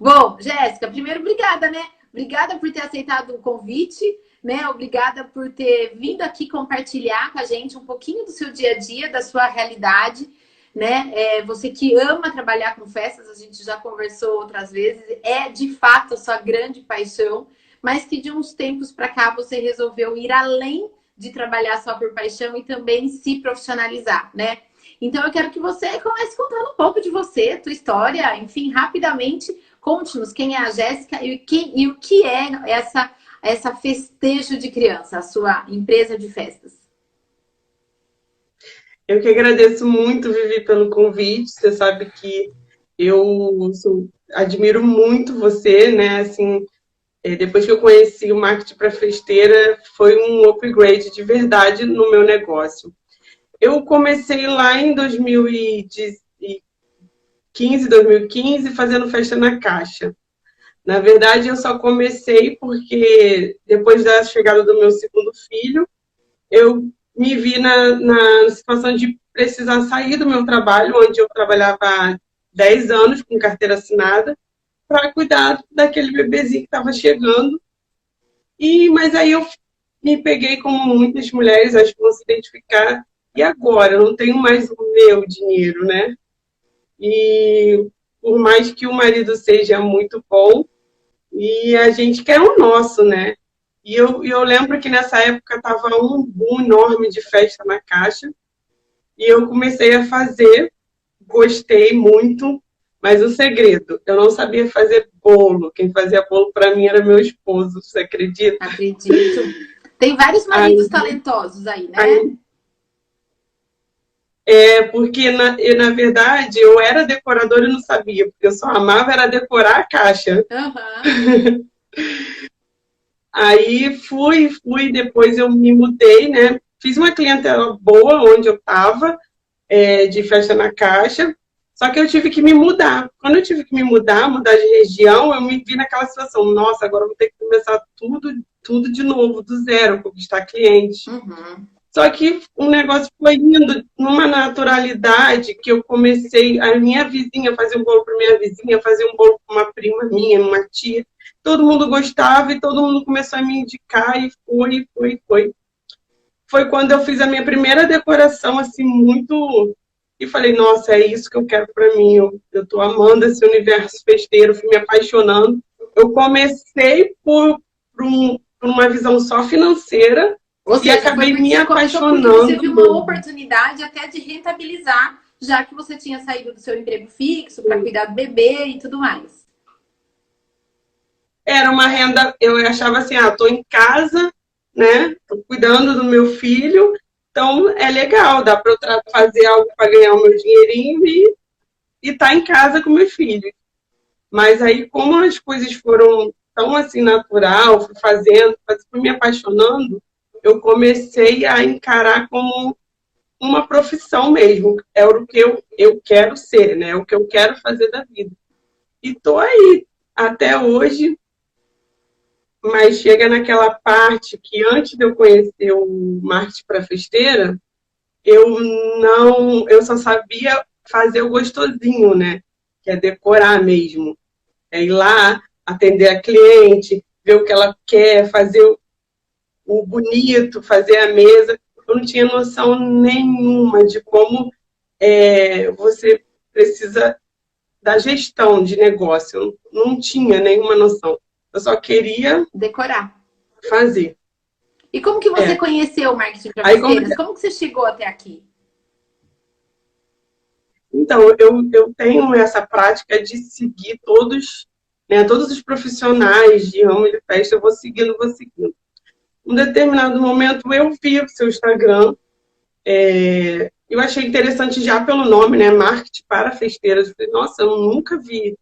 Bom, Jéssica, primeiro, obrigada, né? Obrigada por ter aceitado o convite, né? Obrigada por ter vindo aqui compartilhar com a gente um pouquinho do seu dia a dia, da sua realidade, né? É, você que ama trabalhar com festas, a gente já conversou outras vezes, é de fato a sua grande paixão, mas que de uns tempos para cá você resolveu ir além de trabalhar só por paixão e também se profissionalizar, né? Então eu quero que você comece contando um pouco de você, tua história, enfim, rapidamente conte-nos quem é a Jéssica e, e o que é essa essa festejo de criança, a sua empresa de festas. Eu que agradeço muito, Vivi, pelo convite. Você sabe que eu sou, admiro muito você, né? Assim, é, depois que eu conheci o marketing para festeira, foi um upgrade de verdade no meu negócio. Eu comecei lá em 2015, 2015, fazendo festa na caixa. Na verdade, eu só comecei porque depois da chegada do meu segundo filho, eu me vi na, na situação de precisar sair do meu trabalho, onde eu trabalhava há 10 anos com carteira assinada, para cuidar daquele bebezinho que estava chegando. E mas aí eu me peguei como muitas mulheres, acho que vão se identificar. E agora? Eu não tenho mais o meu dinheiro, né? E por mais que o marido seja muito bom, e a gente quer o nosso, né? E eu, eu lembro que nessa época estava um boom enorme de festa na caixa. E eu comecei a fazer, gostei muito, mas o segredo, eu não sabia fazer bolo. Quem fazia bolo para mim era meu esposo, você acredita? Acredito. Tem vários maridos aí, talentosos aí, né? Aí, é, porque, na, na verdade, eu era decoradora e não sabia, porque eu só amava era decorar a caixa. Uhum. Aí fui, fui, depois eu me mudei, né? Fiz uma clientela boa onde eu estava, é, de festa na caixa, só que eu tive que me mudar. Quando eu tive que me mudar, mudar de região, eu me vi naquela situação, nossa, agora eu vou ter que começar tudo, tudo de novo, do zero, conquistar cliente. Uhum. Só que o negócio foi indo numa naturalidade que eu comecei, a minha vizinha fazer um bolo para minha vizinha, fazer um bolo para uma prima minha, uma tia. Todo mundo gostava e todo mundo começou a me indicar e foi, foi, foi. Foi quando eu fiz a minha primeira decoração, assim, muito. E falei, nossa, é isso que eu quero para mim. Eu, eu tô amando esse universo festeiro, fui me apaixonando. Eu comecei por, por, um, por uma visão só financeira, ou seja, e acabei me apaixonando. Você viu uma oportunidade até de rentabilizar, já que você tinha saído do seu emprego fixo para cuidar do bebê e tudo mais. Era uma renda, eu achava assim, ah, tô em casa, né? Tô cuidando do meu filho, então é legal, dá para eu fazer algo para ganhar o meu dinheirinho e estar tá em casa com meu filho. Mas aí, como as coisas foram tão assim natural, fui fazendo, fui me apaixonando, eu comecei a encarar como uma profissão mesmo. É o que eu, eu quero ser, né? É o que eu quero fazer da vida. E tô aí até hoje, mas chega naquela parte que antes de eu conhecer o marketing para festeira, eu não, eu só sabia fazer o gostosinho, né? Que é decorar mesmo. É ir lá, atender a cliente, ver o que ela quer, fazer o bonito, fazer a mesa. Eu não tinha noção nenhuma de como é, você precisa da gestão de negócio. Eu não tinha nenhuma noção. Eu só queria decorar, fazer. E como que você é. conheceu o marketing para Aí, como... como que você chegou até aqui? Então, eu, eu tenho essa prática de seguir todos, né, todos os profissionais de ramo de festa, eu vou seguindo, vou seguindo um determinado momento eu vi o seu Instagram, é, eu achei interessante já pelo nome, né? Marketing para festeiras. Eu falei, nossa, eu nunca vi.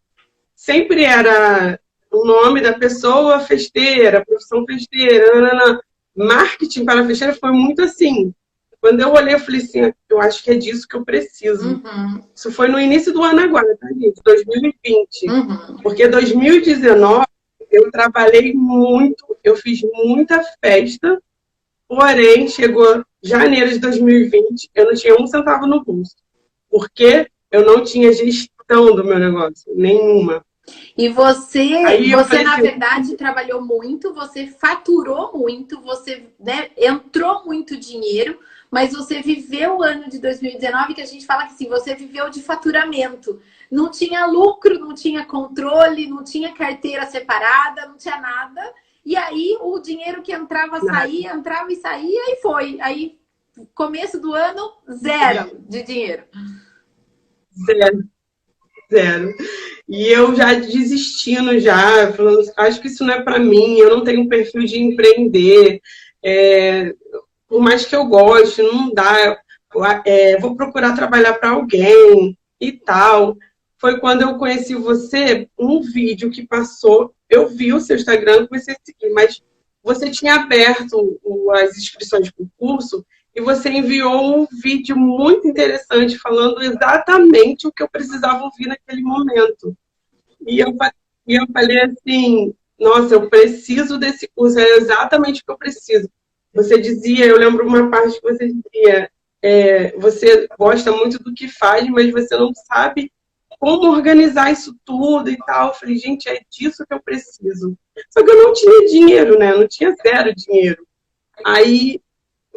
Sempre era o nome da pessoa festeira, profissão festeira, nanana. marketing para festeira foi muito assim. Quando eu olhei, eu falei assim, eu acho que é disso que eu preciso. Uhum. Isso foi no início do ano agora, tá, gente? 2020. Uhum. Porque 2019 eu trabalhei muito, eu fiz muita festa, porém, chegou janeiro de 2020, eu não tinha um centavo no bolso. Porque eu não tinha gestão do meu negócio, nenhuma. E você, você na verdade trabalhou muito, você faturou muito, você né, entrou muito dinheiro, mas você viveu o ano de 2019 que a gente fala que sim, você viveu de faturamento. Não tinha lucro, não tinha controle, não tinha carteira separada, não tinha nada. E aí o dinheiro que entrava, saía, entrava e saía e foi. Aí, começo do ano, zero de dinheiro. Zero. Zero. E eu já desistindo já, falando, acho que isso não é para mim, eu não tenho um perfil de empreender. É, por mais que eu goste, não dá. É, vou procurar trabalhar para alguém e tal. Foi quando eu conheci você, um vídeo que passou. Eu vi o seu Instagram, comecei a seguir, mas você tinha aberto as inscrições para o curso e você enviou um vídeo muito interessante falando exatamente o que eu precisava ouvir naquele momento. E eu, e eu falei assim, nossa, eu preciso desse curso, é exatamente o que eu preciso. Você dizia, eu lembro uma parte que você dizia, é, você gosta muito do que faz, mas você não sabe como organizar isso tudo e tal. Eu falei, gente, é disso que eu preciso. Só que eu não tinha dinheiro, né? Eu não tinha zero dinheiro. Aí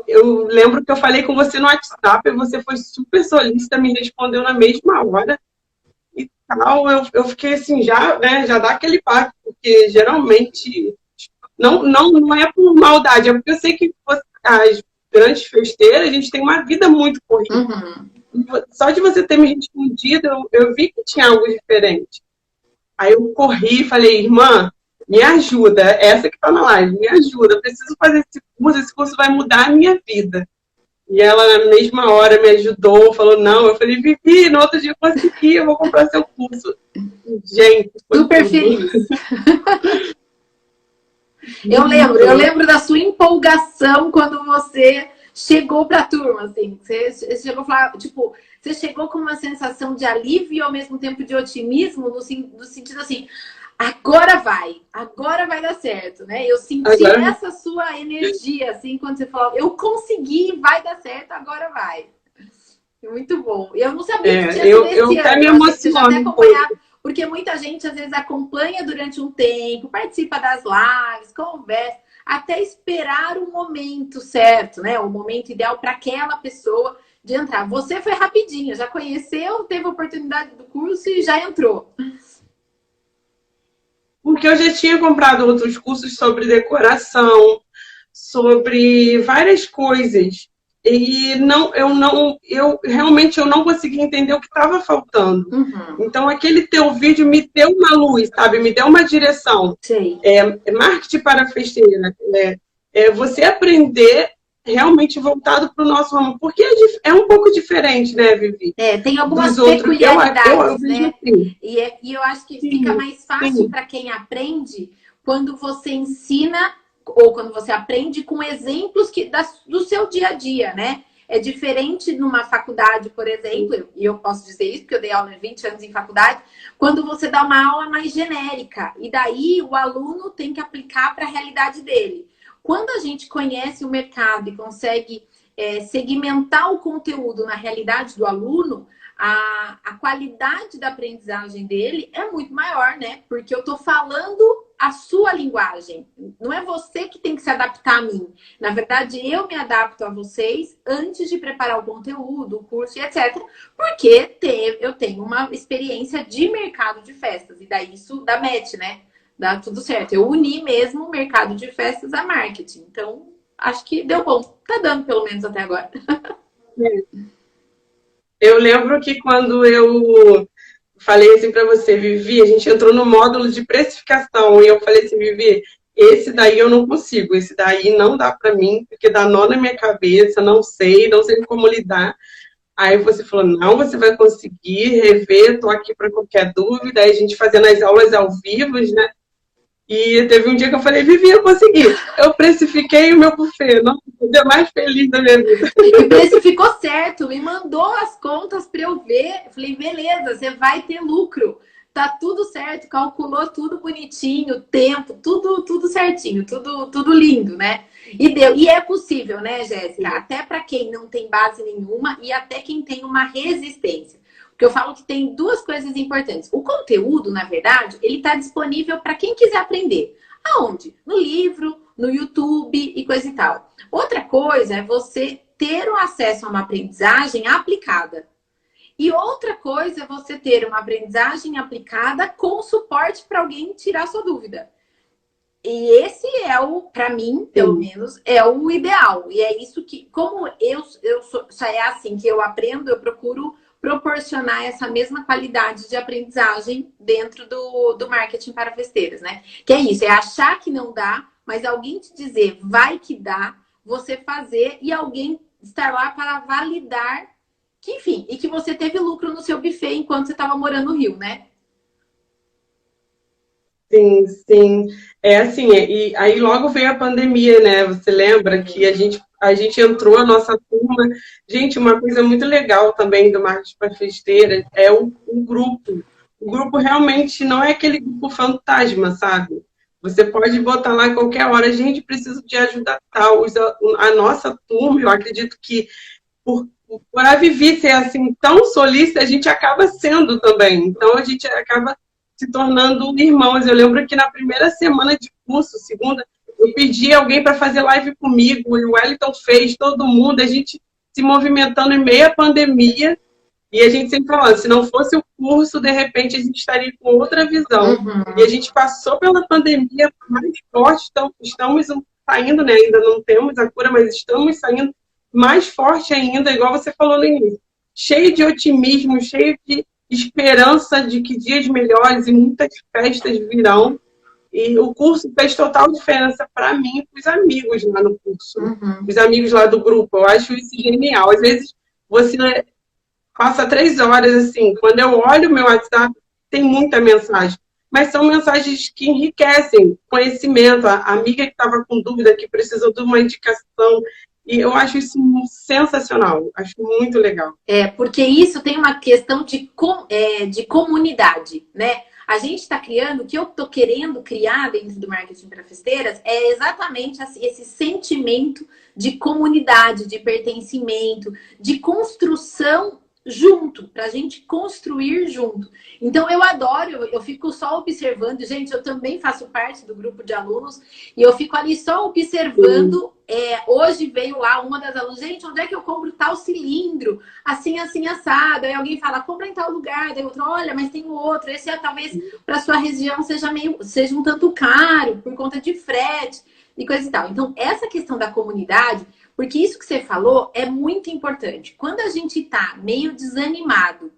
eu lembro que eu falei com você no WhatsApp e você foi super solícita, me respondeu na mesma hora e tal. Eu, eu fiquei assim, já, né, já dá aquele passo, porque geralmente não, não, não é por maldade, é porque eu sei que as grandes festeiras, a gente tem uma vida muito corrida. Uhum. Só de você ter me respondido, eu, eu vi que tinha algo diferente. Aí eu corri e falei, irmã, me ajuda, essa que está na live, me ajuda, eu preciso fazer esse curso, esse curso vai mudar a minha vida. E ela, na mesma hora, me ajudou, falou, não, eu falei, Vivi, no outro dia eu consegui, eu vou comprar seu curso. Gente, super feliz. eu lembro, eu lembro da sua empolgação quando você chegou para a turma, assim, você, você chegou a falar, tipo, você chegou com uma sensação de alívio e ao mesmo tempo de otimismo, no, no sentido assim, agora vai, agora vai dar certo, né? Eu senti agora... essa sua energia, assim, quando você falou, eu consegui, vai dar certo, agora vai. Muito bom. Eu não sabia é, que tinha eu, eu até me emociono. Porque muita gente, às vezes, acompanha durante um tempo, participa das lives, conversa, até esperar o momento certo, né? O momento ideal para aquela pessoa de entrar. Você foi rapidinho, já conheceu, teve a oportunidade do curso e já entrou. Porque eu já tinha comprado outros cursos sobre decoração, sobre várias coisas. E não, eu não, eu realmente eu não consegui entender o que estava faltando. Uhum. Então aquele teu vídeo me deu uma luz, sabe? Me deu uma direção. Sim. É, é marketing para festeira. É, é você aprender realmente voltado para o nosso ramo, porque é, é, um pouco diferente, né, Vivi? É, tem algumas Dos peculiaridades, eu, eu, eu né? Assim. E, é, e, eu acho que sim, fica mais fácil para quem aprende quando você ensina ou quando você aprende com exemplos que, da, do seu dia a dia, né? É diferente numa faculdade, por exemplo, e eu posso dizer isso porque eu dei aula 20 anos em faculdade, quando você dá uma aula mais genérica, e daí o aluno tem que aplicar para a realidade dele. Quando a gente conhece o mercado e consegue é, segmentar o conteúdo na realidade do aluno, a, a qualidade da aprendizagem dele é muito maior, né? Porque eu estou falando a sua linguagem. Não é você que tem que se adaptar a mim. Na verdade, eu me adapto a vocês antes de preparar o conteúdo, o curso e etc. Porque ter, eu tenho uma experiência de mercado de festas. E daí isso dá match, né? dá tudo certo. Eu uni mesmo o mercado de festas a marketing. Então, acho que deu bom. Tá dando, pelo menos, até agora. Eu lembro que quando eu falei assim para você, Vivi, a gente entrou no módulo de precificação e eu falei assim, Vivi, esse daí eu não consigo, esse daí não dá para mim, porque dá nó na minha cabeça, não sei, não sei como lidar. Aí você falou, não, você vai conseguir rever, tô aqui para qualquer dúvida. Aí a gente fazendo as aulas ao vivo, né? E teve um dia que eu falei, Vivi, eu consegui. Eu precifiquei o meu buffet. O dia mais feliz da minha vida. E precificou certo. Me mandou as contas para eu ver. Falei, beleza, você vai ter lucro. Tá tudo certo, calculou tudo bonitinho, tempo, tudo tudo certinho, tudo tudo lindo, né? E deu. E é possível, né, Jéssica? Até para quem não tem base nenhuma e até quem tem uma resistência. Porque eu falo que tem duas coisas importantes. O conteúdo, na verdade, ele está disponível para quem quiser aprender. Aonde? No livro, no YouTube e coisa e tal. Outra coisa é você ter o acesso a uma aprendizagem aplicada. E outra coisa é você ter uma aprendizagem aplicada com suporte para alguém tirar sua dúvida. E esse é o, para mim, pelo Sim. menos, é o ideal. E é isso que, como eu, eu sou, só é assim que eu aprendo, eu procuro proporcionar essa mesma qualidade de aprendizagem dentro do, do marketing para festeiras, né? Que é isso, é achar que não dá, mas alguém te dizer vai que dá, você fazer e alguém estar lá para validar que, enfim, e que você teve lucro no seu buffet enquanto você estava morando no Rio, né? Sim, sim. É assim, e aí logo veio a pandemia, né? Você lembra que a gente, a gente entrou, a nossa turma. Gente, uma coisa muito legal também do Marketing para Festeira é o, o grupo. O grupo realmente não é aquele grupo fantasma, sabe? Você pode botar lá qualquer hora, gente, precisa de ajuda tal. A nossa turma, eu acredito que por, por a Vivi ser assim tão solícita, a gente acaba sendo também. Então a gente acaba se tornando irmãos. Eu lembro que na primeira semana de curso, segunda, eu pedi alguém para fazer live comigo, e o Wellington fez, todo mundo, a gente se movimentando em meia pandemia, e a gente sempre falando, se não fosse o curso, de repente a gente estaria com outra visão. Uhum. E a gente passou pela pandemia mais forte, então estamos saindo, né? Ainda não temos a cura, mas estamos saindo mais forte ainda, igual você falou no início. Cheio de otimismo, cheio de esperança de que dias melhores e muitas festas virão. E o curso fez total diferença para mim e para os amigos lá no curso, uhum. os amigos lá do grupo. Eu acho isso genial. Às vezes você passa três horas assim, quando eu olho o meu WhatsApp, tem muita mensagem. Mas são mensagens que enriquecem conhecimento. A amiga que estava com dúvida, que precisou de uma indicação, e eu acho isso sensacional, acho muito legal. É, porque isso tem uma questão de, com, é, de comunidade, né? A gente está criando, o que eu estou querendo criar dentro do marketing para festeiras é exatamente esse sentimento de comunidade, de pertencimento, de construção junto, para a gente construir junto. Então eu adoro, eu, eu, fico só observando, gente, eu também faço parte do grupo de alunos e eu fico ali só observando. É, hoje veio lá uma das alunas, gente, onde é que eu compro tal cilindro? Assim, assim, assado. Aí alguém fala, compra em tal lugar. Daí outro, olha, mas tem outro. Esse é talvez para sua região seja meio, seja um tanto caro por conta de frete e coisa e tal. Então, essa questão da comunidade porque isso que você falou é muito importante. Quando a gente tá meio desanimado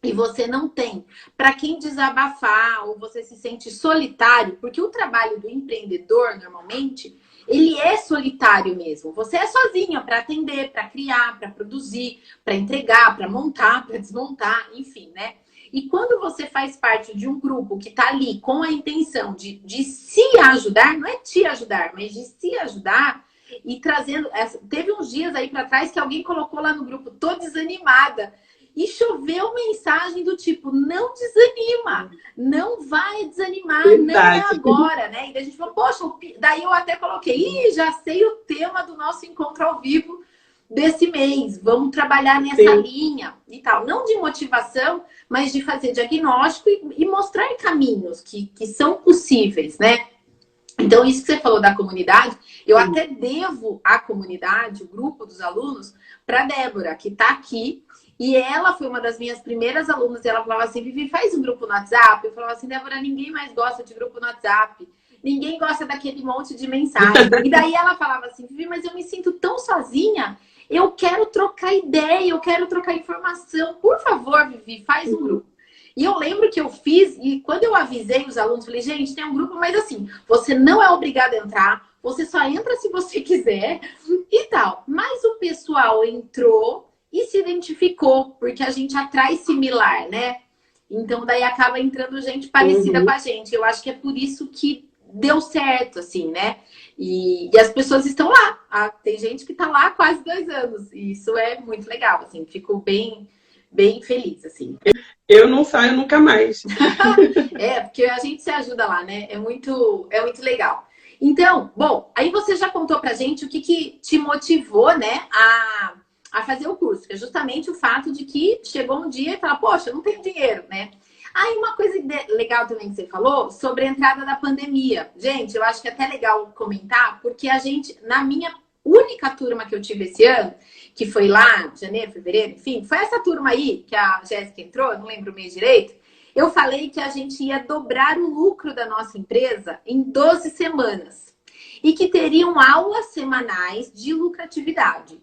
e você não tem para quem desabafar ou você se sente solitário, porque o trabalho do empreendedor normalmente ele é solitário mesmo. Você é sozinha para atender, para criar, para produzir, para entregar, para montar, para desmontar, enfim, né? E quando você faz parte de um grupo que está ali com a intenção de, de se ajudar, não é te ajudar, mas de se ajudar, e trazendo. Teve uns dias aí para trás que alguém colocou lá no grupo, tô desanimada. E choveu mensagem do tipo, não desanima, não vai desanimar, Verdade. não é agora, né? E a gente falou, poxa, daí eu até coloquei, Ih, já sei o tema do nosso encontro ao vivo desse mês, vamos trabalhar nessa Sim. linha e tal. Não de motivação, mas de fazer diagnóstico e, e mostrar caminhos que, que são possíveis, né? Então, isso que você falou da comunidade, eu Sim. até devo à comunidade, o grupo dos alunos, para Débora, que está aqui. E ela foi uma das minhas primeiras alunas. E ela falava assim: Vivi, faz um grupo no WhatsApp. Eu falava assim: Débora, ninguém mais gosta de grupo no WhatsApp. Ninguém gosta daquele monte de mensagem. e daí ela falava assim: Vivi, mas eu me sinto tão sozinha. Eu quero trocar ideia, eu quero trocar informação. Por favor, Vivi, faz um uhum. grupo. E eu lembro que eu fiz, e quando eu avisei os alunos, falei, gente, tem um grupo, mas assim, você não é obrigado a entrar, você só entra se você quiser e tal. Mas o pessoal entrou e se identificou, porque a gente atrai similar, né? Então daí acaba entrando gente parecida uhum. com a gente. Eu acho que é por isso que deu certo, assim, né? E, e as pessoas estão lá. Ah, tem gente que está lá há quase dois anos. E isso é muito legal, assim. Fico bem, bem feliz, assim. Eu não saio nunca mais. é, porque a gente se ajuda lá, né? É muito, é muito legal. Então, bom, aí você já contou pra gente o que, que te motivou, né, a, a fazer o curso, que é justamente o fato de que chegou um dia e fala, poxa, eu não tenho dinheiro, né? Aí uma coisa legal também que você falou sobre a entrada da pandemia. Gente, eu acho que é até legal comentar, porque a gente, na minha única turma que eu tive esse ano, que foi lá, janeiro, fevereiro, enfim, foi essa turma aí que a Jéssica entrou, não lembro o mês direito. Eu falei que a gente ia dobrar o lucro da nossa empresa em 12 semanas e que teriam aulas semanais de lucratividade.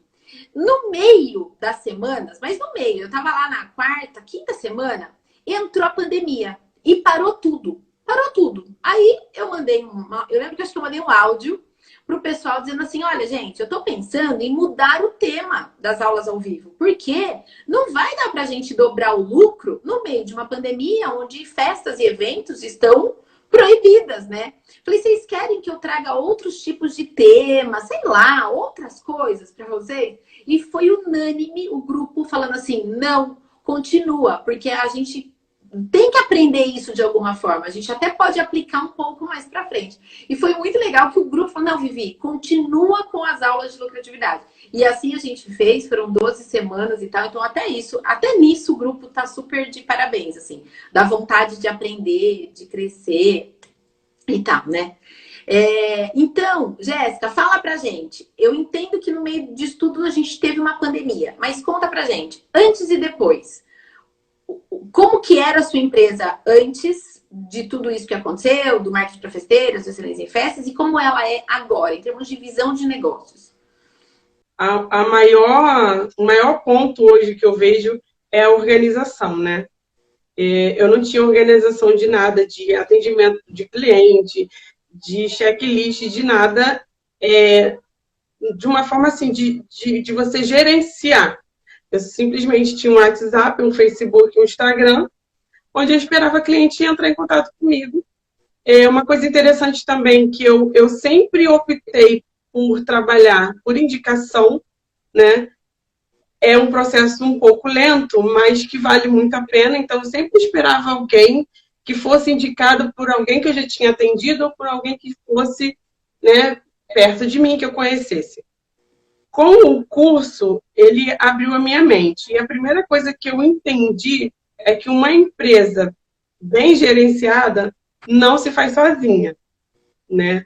No meio das semanas, mas no meio, eu tava lá na quarta, quinta semana, entrou a pandemia e parou tudo. Parou tudo. Aí eu mandei uma. Eu lembro que acho que eu mandei um áudio para o pessoal dizendo assim: olha, gente, eu estou pensando em mudar o tema das aulas ao vivo, porque não vai dar para a gente dobrar o lucro no meio de uma pandemia onde festas e eventos estão proibidas, né? Falei, vocês querem que eu traga outros tipos de temas, sei lá, outras coisas para vocês? E foi unânime o grupo falando assim: não, continua, porque a gente tem que aprender isso de alguma forma. A gente até pode aplicar um pouco mais para frente. E foi muito legal que o grupo falou: não, Vivi, continua com as aulas de lucratividade. E assim a gente fez, foram 12 semanas e tal. Então, até isso, até nisso o grupo tá super de parabéns, assim, da vontade de aprender, de crescer e tal, né? É, então, Jéssica, fala pra gente. Eu entendo que no meio disso tudo a gente teve uma pandemia, mas conta pra gente, antes e depois. Como que era a sua empresa antes de tudo isso que aconteceu, do marketing para festeiras, do excelência em festas, e como ela é agora, em termos de visão de negócios? A, a maior, o maior ponto hoje que eu vejo é a organização, né? É, eu não tinha organização de nada, de atendimento de cliente, de checklist, de nada, é, de uma forma assim, de, de, de, você gerenciar. Eu simplesmente tinha um WhatsApp, um Facebook, um Instagram, onde eu esperava a cliente entrar em contato comigo. É uma coisa interessante também que eu, eu sempre optei por trabalhar por indicação, né? É um processo um pouco lento, mas que vale muito a pena. Então, eu sempre esperava alguém que fosse indicado por alguém que eu já tinha atendido ou por alguém que fosse né, perto de mim, que eu conhecesse. Com o curso, ele abriu a minha mente. E a primeira coisa que eu entendi é que uma empresa bem gerenciada não se faz sozinha, né?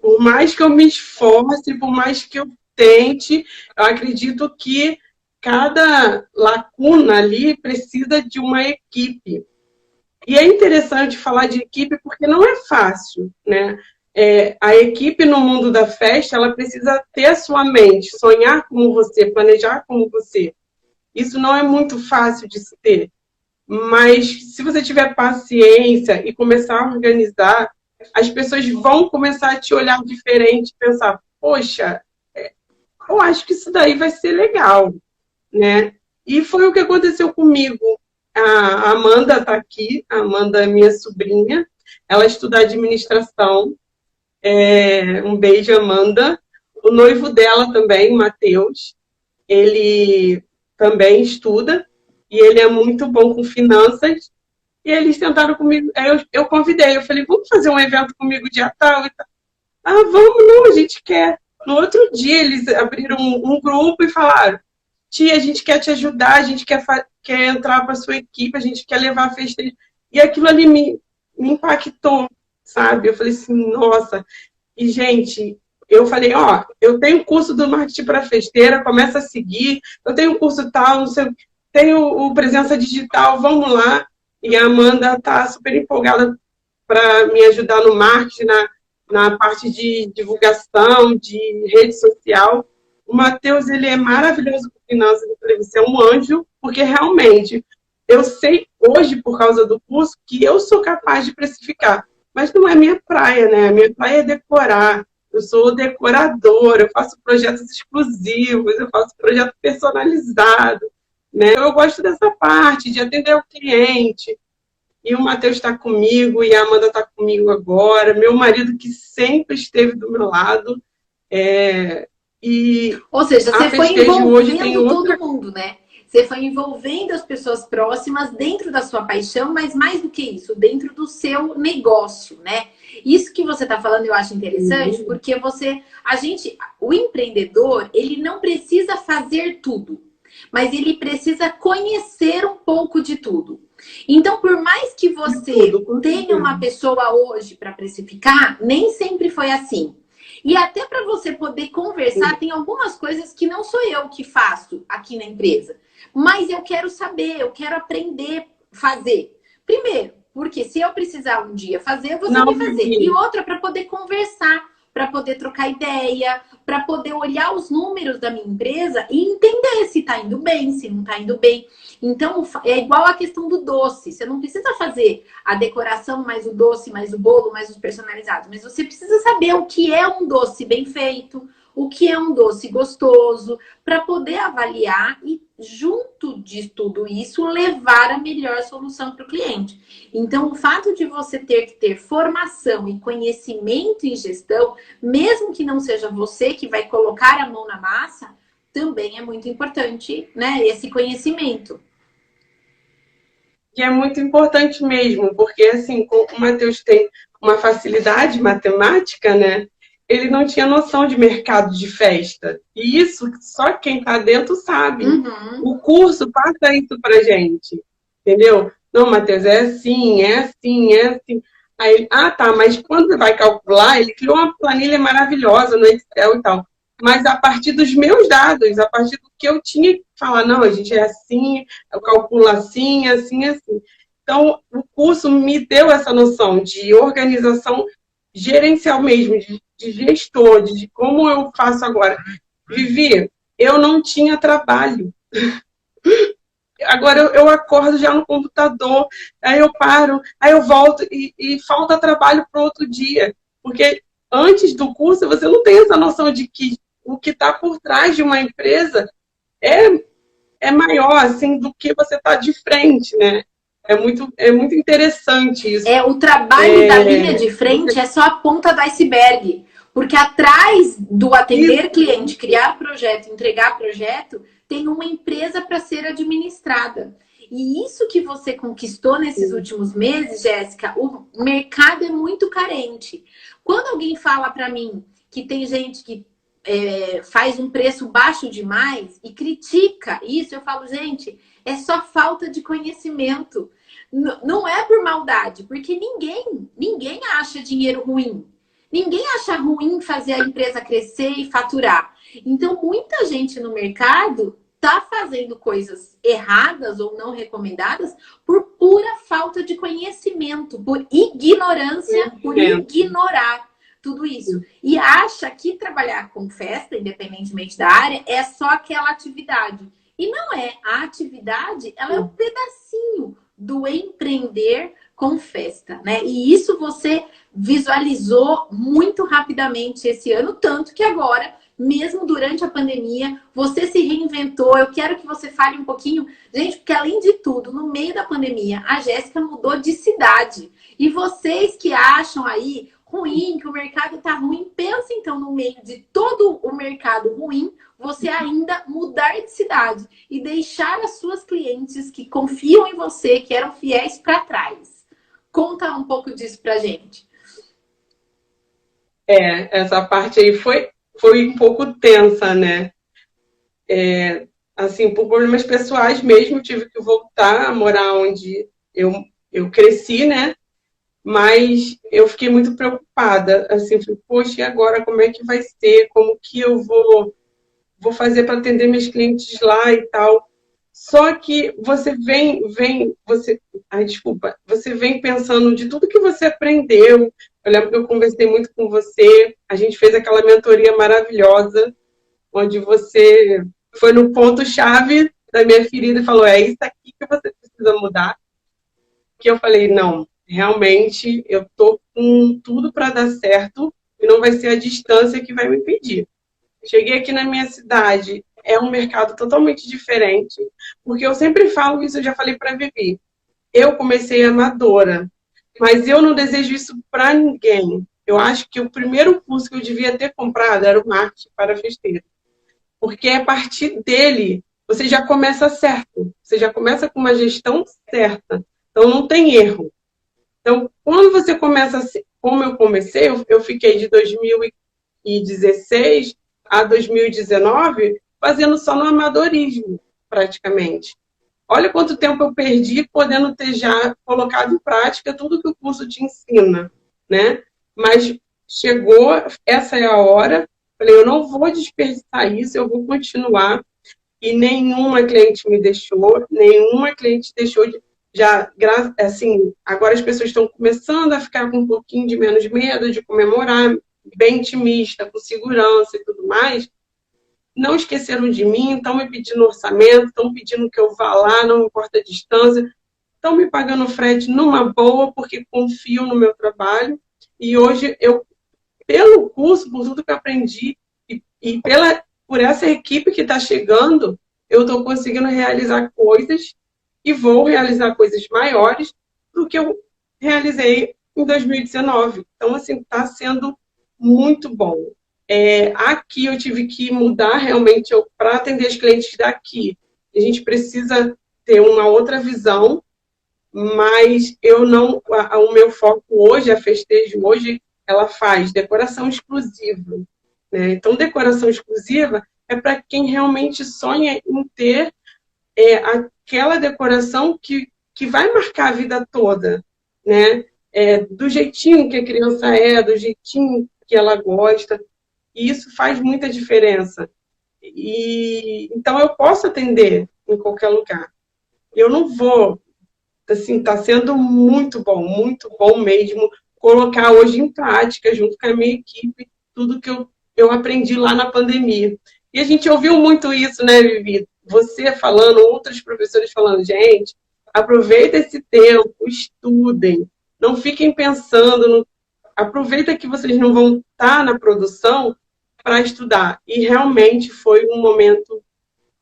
Por mais que eu me esforce, por mais que eu tente, eu acredito que cada lacuna ali precisa de uma equipe. E é interessante falar de equipe porque não é fácil, né? É, a equipe no mundo da festa, ela precisa ter a sua mente, sonhar como você, planejar como você. Isso não é muito fácil de se ter. Mas se você tiver paciência e começar a organizar, as pessoas vão começar a te olhar diferente, pensar, poxa, é, eu acho que isso daí vai ser legal, né? E foi o que aconteceu comigo. A Amanda está aqui, a Amanda é minha sobrinha, ela estuda administração. É, um beijo, Amanda. O noivo dela também, Matheus, ele também estuda e ele é muito bom com finanças. E eles tentaram comigo, eu, eu convidei, eu falei, vamos fazer um evento comigo dia tal e tal. Ah, vamos, não, a gente quer. No outro dia, eles abriram um, um grupo e falaram: Tia, a gente quer te ajudar, a gente quer, quer entrar para sua equipe, a gente quer levar festa. E aquilo ali me, me impactou, sabe? Eu falei assim, nossa. E, gente, eu falei, ó, eu tenho curso do marketing para festeira, começa a seguir, eu tenho curso tal, não sei, tenho o presença digital, vamos lá. E a Amanda tá super empolgada para me ajudar no marketing, na, na parte de divulgação, de rede social. O Matheus, ele é maravilhoso com finanças. Eu é um anjo, porque realmente eu sei hoje, por causa do curso, que eu sou capaz de precificar. Mas não é minha praia, né? A minha praia é decorar. Eu sou decoradora, eu faço projetos exclusivos, eu faço projeto personalizado. Né? Eu gosto dessa parte de atender o cliente. E o Matheus está comigo, e a Amanda está comigo agora. Meu marido, que sempre esteve do meu lado. É, e Ou seja, você foi envolvendo todo mundo, né? Você foi envolvendo as pessoas próximas dentro da sua paixão, mas mais do que isso, dentro do seu negócio, né? Isso que você está falando eu acho interessante, uhum. porque você, a gente, o empreendedor, ele não precisa fazer tudo, mas ele precisa conhecer um pouco de tudo. Então, por mais que você tudo, tenha uma pessoa hoje para precificar, nem sempre foi assim. E até para você poder conversar, tem algumas coisas que não sou eu que faço aqui na empresa. Mas eu quero saber, eu quero aprender a fazer. Primeiro, porque se eu precisar um dia fazer, eu vou saber fazer. E outra, para poder conversar, para poder trocar ideia, para poder olhar os números da minha empresa e entender se está indo bem, se não está indo bem. Então, é igual a questão do doce. Você não precisa fazer a decoração, mais o doce, mais o bolo, mais os personalizados. Mas você precisa saber o que é um doce bem feito, o que é um doce gostoso, para poder avaliar e, junto de tudo isso, levar a melhor solução para o cliente. Então, o fato de você ter que ter formação e conhecimento em gestão, mesmo que não seja você que vai colocar a mão na massa, também é muito importante, né? Esse conhecimento. Que é muito importante mesmo, porque assim, o Matheus tem uma facilidade matemática, né? Ele não tinha noção de mercado de festa. E isso só quem está dentro sabe. Uhum. O curso passa isso pra gente. Entendeu? Não, Matheus, é assim, é assim, é assim. Aí, ah, tá, mas quando você vai calcular, ele criou uma planilha maravilhosa no Excel e tal. Mas a partir dos meus dados, a partir do que eu tinha que falar, não, a gente é assim, eu calculo assim, assim, assim. Então, o curso me deu essa noção de organização gerencial mesmo, de de gestor, de como eu faço agora. Vivi, eu não tinha trabalho. Agora eu, eu, acordo já no computador, aí eu paro, aí eu volto e, e falta trabalho para outro dia. Porque antes do curso você não tem essa noção de que o que está por trás de uma empresa é, é maior assim do que você está de frente, né? É muito, é muito interessante isso. É, o trabalho é... da linha de frente é só a ponta do iceberg. Porque atrás do atender cliente, criar projeto, entregar projeto, tem uma empresa para ser administrada. E isso que você conquistou nesses Sim. últimos meses, Jéssica, o mercado é muito carente. Quando alguém fala para mim que tem gente que é, faz um preço baixo demais e critica isso, eu falo, gente, é só falta de conhecimento. N não é por maldade, porque ninguém, ninguém acha dinheiro ruim. Ninguém acha ruim fazer a empresa crescer e faturar. Então, muita gente no mercado está fazendo coisas erradas ou não recomendadas por pura falta de conhecimento, por ignorância, por ignorar tudo isso. E acha que trabalhar com festa, independentemente da área, é só aquela atividade. E não é. A atividade, ela é um pedacinho do empreender com festa, né? E isso você visualizou muito rapidamente esse ano, tanto que agora, mesmo durante a pandemia, você se reinventou. Eu quero que você fale um pouquinho, gente, porque além de tudo, no meio da pandemia, a Jéssica mudou de cidade. E vocês que acham aí ruim, que o mercado tá ruim, pensa então no meio de todo o mercado ruim, você ainda mudar de cidade e deixar as suas clientes que confiam em você, que eram fiéis para trás. Conta um pouco disso pra gente. É, essa parte aí foi, foi um pouco tensa, né? É, assim, por problemas pessoais mesmo, tive que voltar a morar onde eu, eu cresci, né? Mas eu fiquei muito preocupada, assim, falei, poxa, e agora como é que vai ser? Como que eu vou, vou fazer para atender meus clientes lá e tal? Só que você vem, vem, você, ai, desculpa, você vem pensando de tudo que você aprendeu, eu lembro que eu conversei muito com você, a gente fez aquela mentoria maravilhosa, onde você foi no ponto-chave da minha ferida e falou: é isso aqui que você precisa mudar. Que eu falei: não, realmente eu tô com tudo para dar certo e não vai ser a distância que vai me impedir. Cheguei aqui na minha cidade, é um mercado totalmente diferente, porque eu sempre falo isso, eu já falei para Vivi. Eu comecei amadora, mas eu não desejo isso para ninguém. Eu acho que o primeiro curso que eu devia ter comprado era o marketing para festeiro. Porque é a partir dele você já começa certo, você já começa com uma gestão certa. Então não tem erro. Então, quando você começa, como eu comecei, eu, fiquei de 2016 a 2019 fazendo só no amadorismo, praticamente. Olha quanto tempo eu perdi podendo ter já colocado em prática tudo que o curso te ensina, né? Mas chegou, essa é a hora. Falei, eu não vou desperdiçar isso, eu vou continuar. E nenhuma cliente me deixou, nenhuma cliente deixou de. Já, assim, agora as pessoas estão começando a ficar com um pouquinho de menos medo de comemorar, bem otimista, com segurança e tudo mais não esqueceram de mim, estão me pedindo orçamento, estão pedindo que eu vá lá, não importa a distância, estão me pagando frete numa boa, porque confiam no meu trabalho. E hoje, eu, pelo curso, por tudo que aprendi, e, e pela, por essa equipe que está chegando, eu estou conseguindo realizar coisas e vou realizar coisas maiores do que eu realizei em 2019. Então, assim, está sendo muito bom. É, aqui eu tive que mudar realmente para atender os clientes daqui. A gente precisa ter uma outra visão, mas eu não. A, o meu foco hoje, a festejo hoje, ela faz decoração exclusiva. Né? Então, decoração exclusiva é para quem realmente sonha em ter é, aquela decoração que, que vai marcar a vida toda, né? É, do jeitinho que a criança é, do jeitinho que ela gosta. E isso faz muita diferença. E então eu posso atender em qualquer lugar. Eu não vou, assim, está sendo muito bom, muito bom mesmo colocar hoje em prática junto com a minha equipe tudo que eu, eu aprendi lá na pandemia. E a gente ouviu muito isso, né, Vivi? Você falando, outros professores falando, gente, aproveita esse tempo, estudem, não fiquem pensando no aproveita que vocês não vão estar na produção para estudar. E realmente foi um momento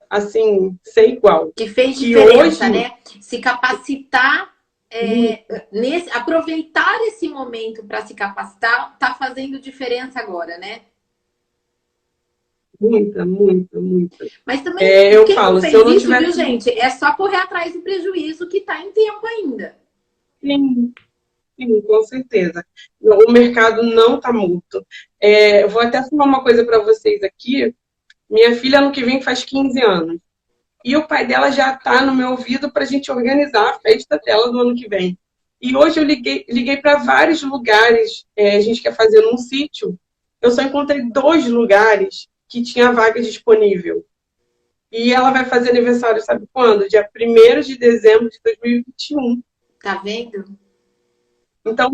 assim, sem igual. Que fez diferença, hoje... né? Se capacitar, é, nesse, aproveitar esse momento para se capacitar, está fazendo diferença agora, né? Muita, muita, muita. Mas também, é, eu falo, se eu não isso, tiver... viu, gente? É só correr atrás do prejuízo que está em tempo ainda. Sim, Sim, com certeza. O mercado não está muito. É, vou até falar uma coisa para vocês aqui. Minha filha, ano que vem, faz 15 anos. E o pai dela já está no meu ouvido para a gente organizar a festa dela do ano que vem. E hoje eu liguei, liguei para vários lugares. É, a gente quer fazer num sítio. Eu só encontrei dois lugares que tinha vaga disponível. E ela vai fazer aniversário, sabe quando? Dia 1 de dezembro de 2021. Tá vendo? Então,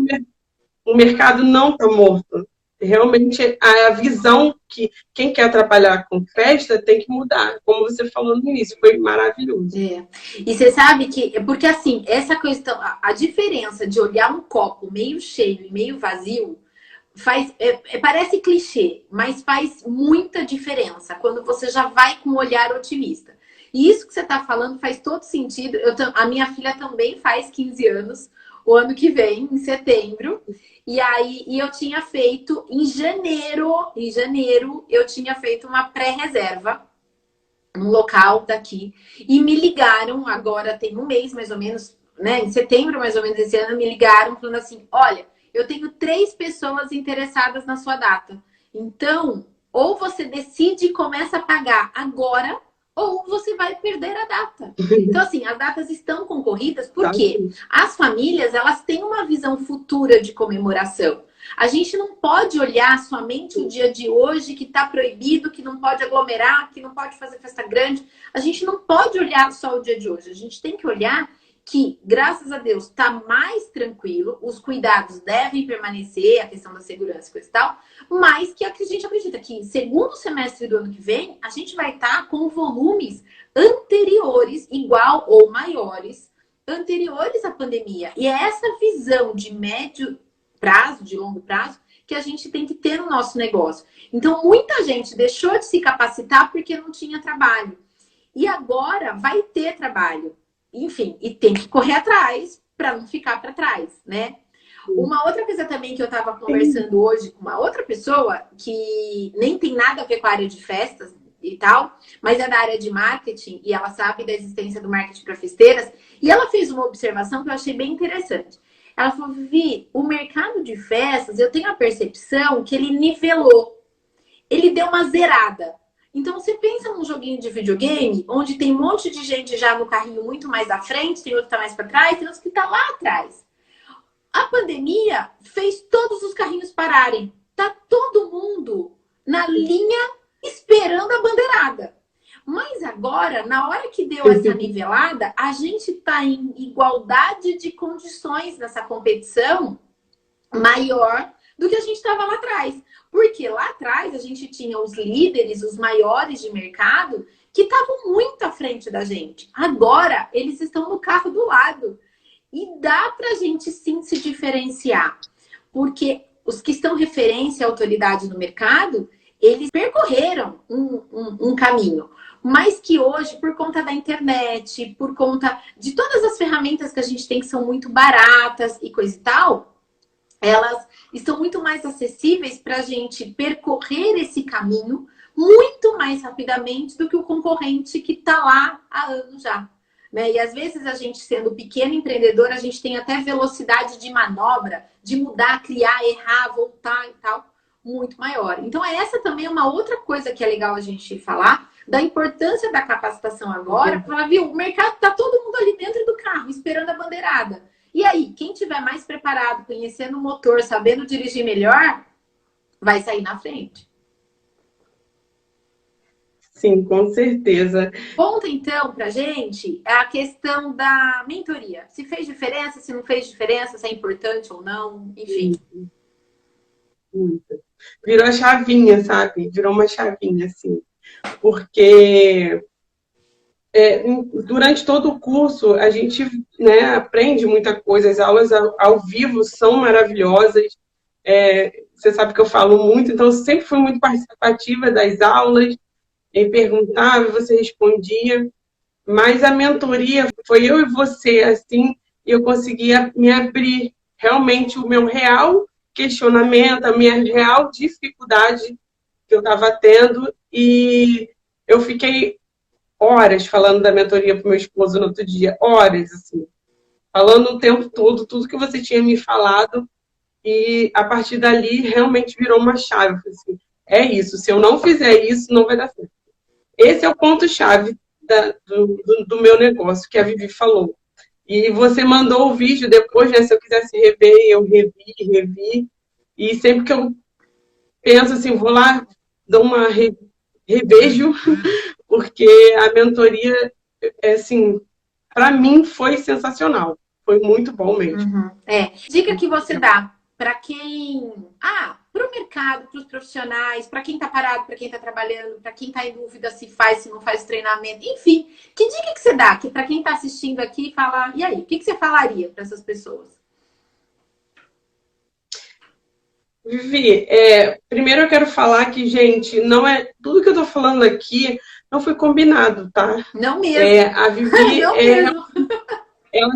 o mercado não está morto. Realmente, a visão que quem quer trabalhar com festa tem que mudar. Como você falou no início, foi maravilhoso. É. E você sabe que, porque assim, essa questão, a, diferença de olhar um copo meio cheio e meio vazio, faz é, é, parece clichê, mas faz muita diferença quando você já vai com um olhar otimista. E isso que você está falando faz todo sentido. Eu, a minha filha também faz 15 anos o ano que vem, em setembro. E aí, e eu tinha feito em janeiro, em janeiro, eu tinha feito uma pré-reserva num local daqui. E me ligaram, agora tem um mês mais ou menos, né? Em setembro, mais ou menos, esse ano, me ligaram falando assim: olha, eu tenho três pessoas interessadas na sua data. Então, ou você decide e começa a pagar agora, ou você vai perder a data. Então, assim, as datas estão concorridas porque as famílias, elas têm uma visão futura de comemoração. A gente não pode olhar somente o dia de hoje, que está proibido, que não pode aglomerar, que não pode fazer festa grande. A gente não pode olhar só o dia de hoje. A gente tem que olhar que, graças a Deus, está mais tranquilo, os cuidados devem permanecer, a questão da segurança e coisa e tal, mas que a gente acredita que segundo semestre do ano que vem, a gente vai estar tá com volumes anteriores, igual ou maiores, anteriores à pandemia. E é essa visão de médio prazo, de longo prazo, que a gente tem que ter no nosso negócio. Então, muita gente deixou de se capacitar porque não tinha trabalho. E agora vai ter trabalho enfim, e tem que correr atrás para não ficar para trás, né? Uma outra coisa também que eu estava conversando hoje com uma outra pessoa que nem tem nada a ver com a área de festas, e tal, mas é da área de marketing e ela sabe da existência do marketing para festeiras. E ela fez uma observação que eu achei bem interessante. Ela falou: Vivi, o mercado de festas, eu tenho a percepção que ele nivelou, ele deu uma zerada. Então você pensa num joguinho de videogame onde tem um monte de gente já no carrinho muito mais à frente, tem outro que tá mais para trás, tem outro que tá lá atrás. A pandemia fez todos os carrinhos pararem. Tá todo mundo na linha esperando a bandeirada. Mas agora, na hora que deu essa nivelada, a gente está em igualdade de condições nessa competição maior do que a gente estava lá atrás. Porque lá atrás a gente tinha os líderes, os maiores de mercado, que estavam muito à frente da gente. Agora eles estão no carro do lado. E dá para a gente sim se diferenciar. Porque os que estão referência à autoridade no mercado, eles percorreram um, um, um caminho mas que hoje, por conta da internet, por conta de todas as ferramentas que a gente tem que são muito baratas e coisa e tal, elas estão muito mais acessíveis para a gente percorrer esse caminho muito mais rapidamente do que o concorrente que está lá há anos já. Né? E às vezes a gente, sendo pequeno empreendedor, a gente tem até velocidade de manobra, de mudar, criar, errar, voltar e tal, muito maior. Então, essa também é uma outra coisa que é legal a gente falar, da importância da capacitação agora, para viu, o mercado tá todo mundo ali dentro do carro, esperando a bandeirada. E aí, quem tiver mais preparado, conhecendo o motor, sabendo dirigir melhor, vai sair na frente. Sim, com certeza. Conta então pra gente a questão da mentoria. Se fez diferença, se não fez diferença, se é importante ou não, enfim. Muito. Virou a chavinha, sabe? Virou uma chavinha, assim. Porque é, durante todo o curso a gente né, aprende muita coisa, as aulas ao, ao vivo são maravilhosas. É, você sabe que eu falo muito, então eu sempre fui muito participativa das aulas, e perguntava, você respondia. Mas a mentoria foi eu e você, assim, e eu conseguia me abrir realmente o meu real questionamento, a minha real dificuldade que eu estava tendo, e eu fiquei horas falando da mentoria para meu esposo no outro dia, horas, assim, falando o tempo todo, tudo que você tinha me falado, e a partir dali realmente virou uma chave. Assim, é isso, se eu não fizer isso, não vai dar certo. Esse é o ponto-chave do, do, do, meu negócio, que a Vivi falou. E você mandou o vídeo depois, né? Se eu quisesse rever, eu revi, revi. E sempre que eu penso assim, vou lá, dou uma re, revejo, porque a mentoria, é, assim, para mim foi sensacional. Foi muito bom mesmo. Uhum. É. Dica que você dá para quem. Ah, para o mercado, para os profissionais, para quem está parado, para quem está trabalhando, para quem está em dúvida se faz, se não faz treinamento, enfim. Que dica que você dá que para quem está assistindo aqui fala, e aí, o que, que você falaria para essas pessoas? Vivi, é, primeiro eu quero falar que, gente, não é tudo que eu tô falando aqui não foi combinado, tá? Não mesmo. É, a Vivi não é, mesmo. Ela,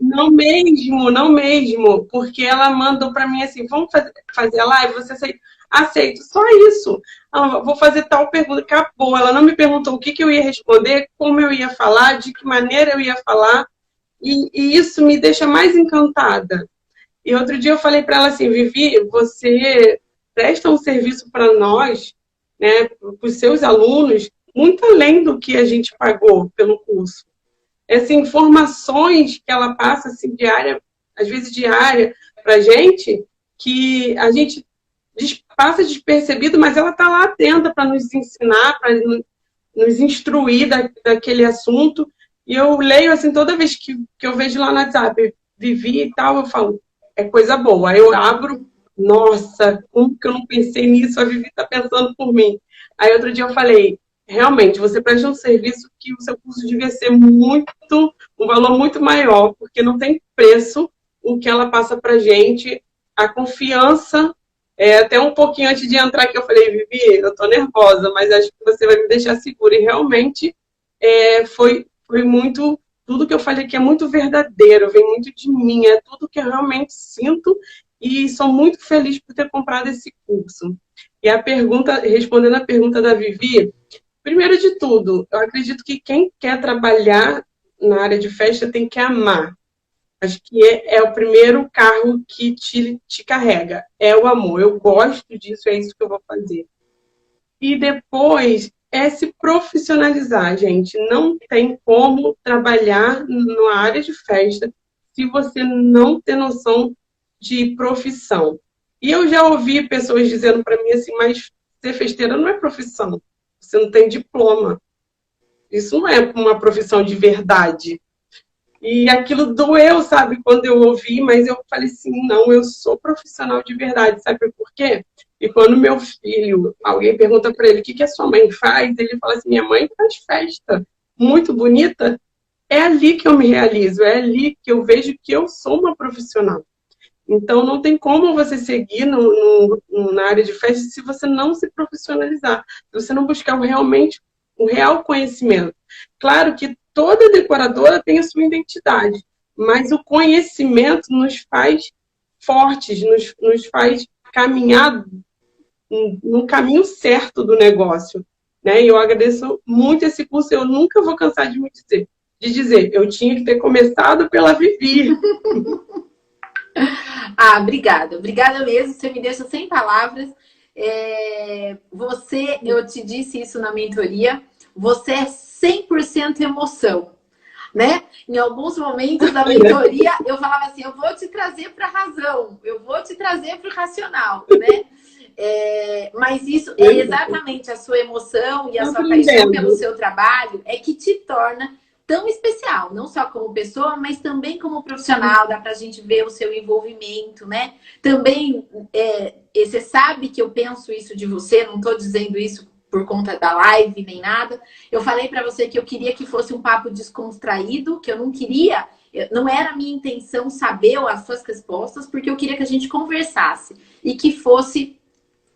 não mesmo, não mesmo, porque ela mandou para mim assim, vamos fazer, fazer a live, você aceita? Aceito, só isso. Ah, vou fazer tal pergunta, acabou. Ela não me perguntou o que, que eu ia responder, como eu ia falar, de que maneira eu ia falar, e, e isso me deixa mais encantada. E outro dia eu falei para ela assim, Vivi, você presta um serviço para nós, né, para os seus alunos, muito além do que a gente pagou pelo curso. Essas informações que ela passa assim, diária, às vezes diária, para a gente, que a gente passa despercebido, mas ela está lá atenta para nos ensinar, para nos instruir da, daquele assunto. E eu leio assim toda vez que, que eu vejo lá no WhatsApp, vivi e tal, eu falo, é coisa boa. Aí eu abro, nossa, como que eu não pensei nisso? A Vivi está pensando por mim. Aí outro dia eu falei, realmente, você presta um serviço que o seu curso devia ser muito, um valor muito maior, porque não tem preço o que ela passa pra gente, a confiança. É, até um pouquinho antes de entrar aqui, eu falei, Vivi, eu tô nervosa, mas acho que você vai me deixar segura. E realmente é, foi, foi muito tudo que eu falei aqui é muito verdadeiro, vem muito de mim, é tudo que eu realmente sinto e sou muito feliz por ter comprado esse curso. E a pergunta, respondendo a pergunta da Vivi, Primeiro de tudo, eu acredito que quem quer trabalhar na área de festa tem que amar. Acho que é, é o primeiro carro que te, te carrega. É o amor. Eu gosto disso, é isso que eu vou fazer. E depois é se profissionalizar, gente. Não tem como trabalhar na área de festa se você não tem noção de profissão. E eu já ouvi pessoas dizendo para mim assim, mas ser festeira não é profissão. Você não tem diploma. Isso não é uma profissão de verdade. E aquilo doeu, sabe, quando eu ouvi, mas eu falei assim, não, eu sou profissional de verdade, sabe por quê? E quando meu filho, alguém pergunta para ele o que, que a sua mãe faz, ele fala assim, minha mãe faz festa muito bonita. É ali que eu me realizo, é ali que eu vejo que eu sou uma profissional. Então, não tem como você seguir no, no, na área de festa se você não se profissionalizar, se você não buscar realmente o real conhecimento. Claro que toda decoradora tem a sua identidade, mas o conhecimento nos faz fortes, nos, nos faz caminhar no caminho certo do negócio. Né? E eu agradeço muito esse curso, eu nunca vou cansar de me dizer, de dizer, eu tinha que ter começado pela Vivi. ah, obrigada. Obrigada mesmo. Você me deixa sem palavras. É... Você, eu te disse isso na mentoria, você é 100% emoção. Né? Em alguns momentos da mentoria, eu falava assim: eu vou te trazer para a razão, eu vou te trazer para o racional, né? É, mas isso é exatamente a sua emoção e a sua paixão pelo seu trabalho é que te torna tão especial, não só como pessoa, mas também como profissional, dá pra gente ver o seu envolvimento, né? Também, é, você sabe que eu penso isso de você, não tô dizendo isso por conta da live nem nada. Eu falei para você que eu queria que fosse um papo descontraído, que eu não queria, não era a minha intenção saber as suas respostas, porque eu queria que a gente conversasse e que fosse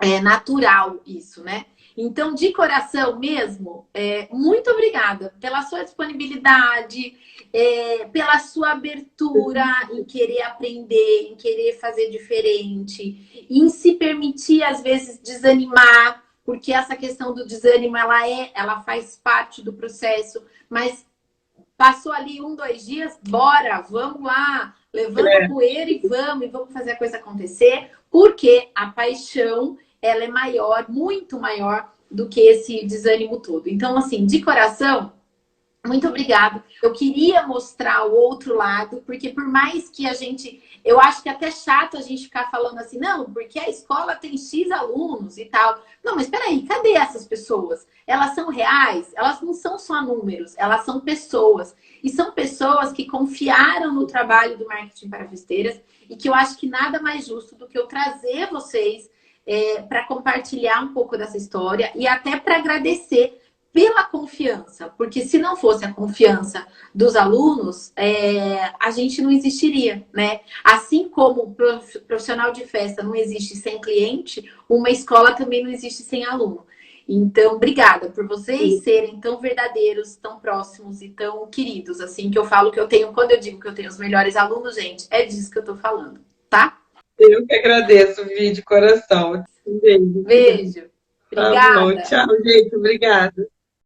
é, natural isso, né? Então, de coração mesmo, é, muito obrigada pela sua disponibilidade, é, pela sua abertura em querer aprender, em querer fazer diferente, em se permitir, às vezes, desanimar, porque essa questão do desânimo, ela é, ela faz parte do processo, mas passou ali um, dois dias, bora, vamos lá, levanta é. a poeira e vamos, e vamos fazer a coisa acontecer, porque a paixão ela é maior, muito maior do que esse desânimo todo. Então, assim, de coração, muito obrigada. Eu queria mostrar o outro lado, porque por mais que a gente. Eu acho que é até chato a gente ficar falando assim, não, porque a escola tem X alunos e tal. Não, mas peraí, cadê essas pessoas? Elas são reais? Elas não são só números, elas são pessoas. E são pessoas que confiaram no trabalho do marketing para festeiras e que eu acho que nada mais justo do que eu trazer vocês é, para compartilhar um pouco dessa história e até para agradecer pela confiança, porque se não fosse a confiança dos alunos, é, a gente não existiria, né? Assim como o profissional de festa não existe sem cliente, uma escola também não existe sem aluno. Então, obrigada por vocês Sim. serem tão verdadeiros, tão próximos e tão queridos, assim, que eu falo que eu tenho, quando eu digo que eu tenho os melhores alunos, gente, é disso que eu tô falando, tá? Eu que agradeço, Vi, de coração. Um beijo. Beijo. Obrigada. Tá bom, tchau, gente. Obrigada.